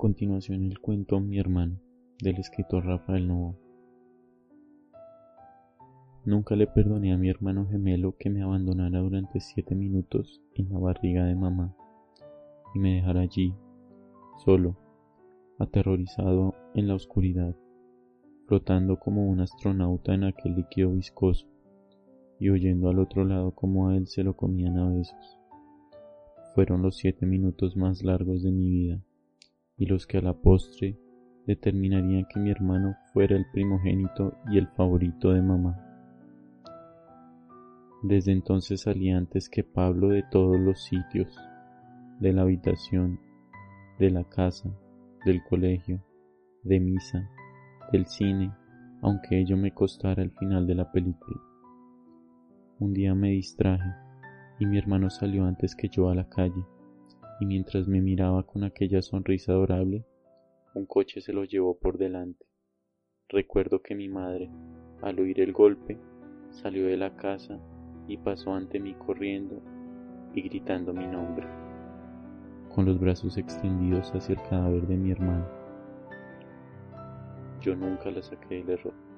continuación el cuento Mi hermano, del escritor Rafael Novo. Nunca le perdoné a mi hermano gemelo que me abandonara durante siete minutos en la barriga de mamá y me dejara allí, solo, aterrorizado en la oscuridad, flotando como un astronauta en aquel líquido viscoso y oyendo al otro lado como a él se lo comían a besos. Fueron los siete minutos más largos de mi vida y los que a la postre determinarían que mi hermano fuera el primogénito y el favorito de mamá. Desde entonces salí antes que Pablo de todos los sitios, de la habitación, de la casa, del colegio, de misa, del cine, aunque ello me costara el final de la película. Un día me distraje y mi hermano salió antes que yo a la calle y mientras me miraba con aquella sonrisa adorable, un coche se lo llevó por delante. Recuerdo que mi madre, al oír el golpe, salió de la casa y pasó ante mí corriendo y gritando mi nombre, con los brazos extendidos hacia el cadáver de mi hermano. Yo nunca la saqué del error.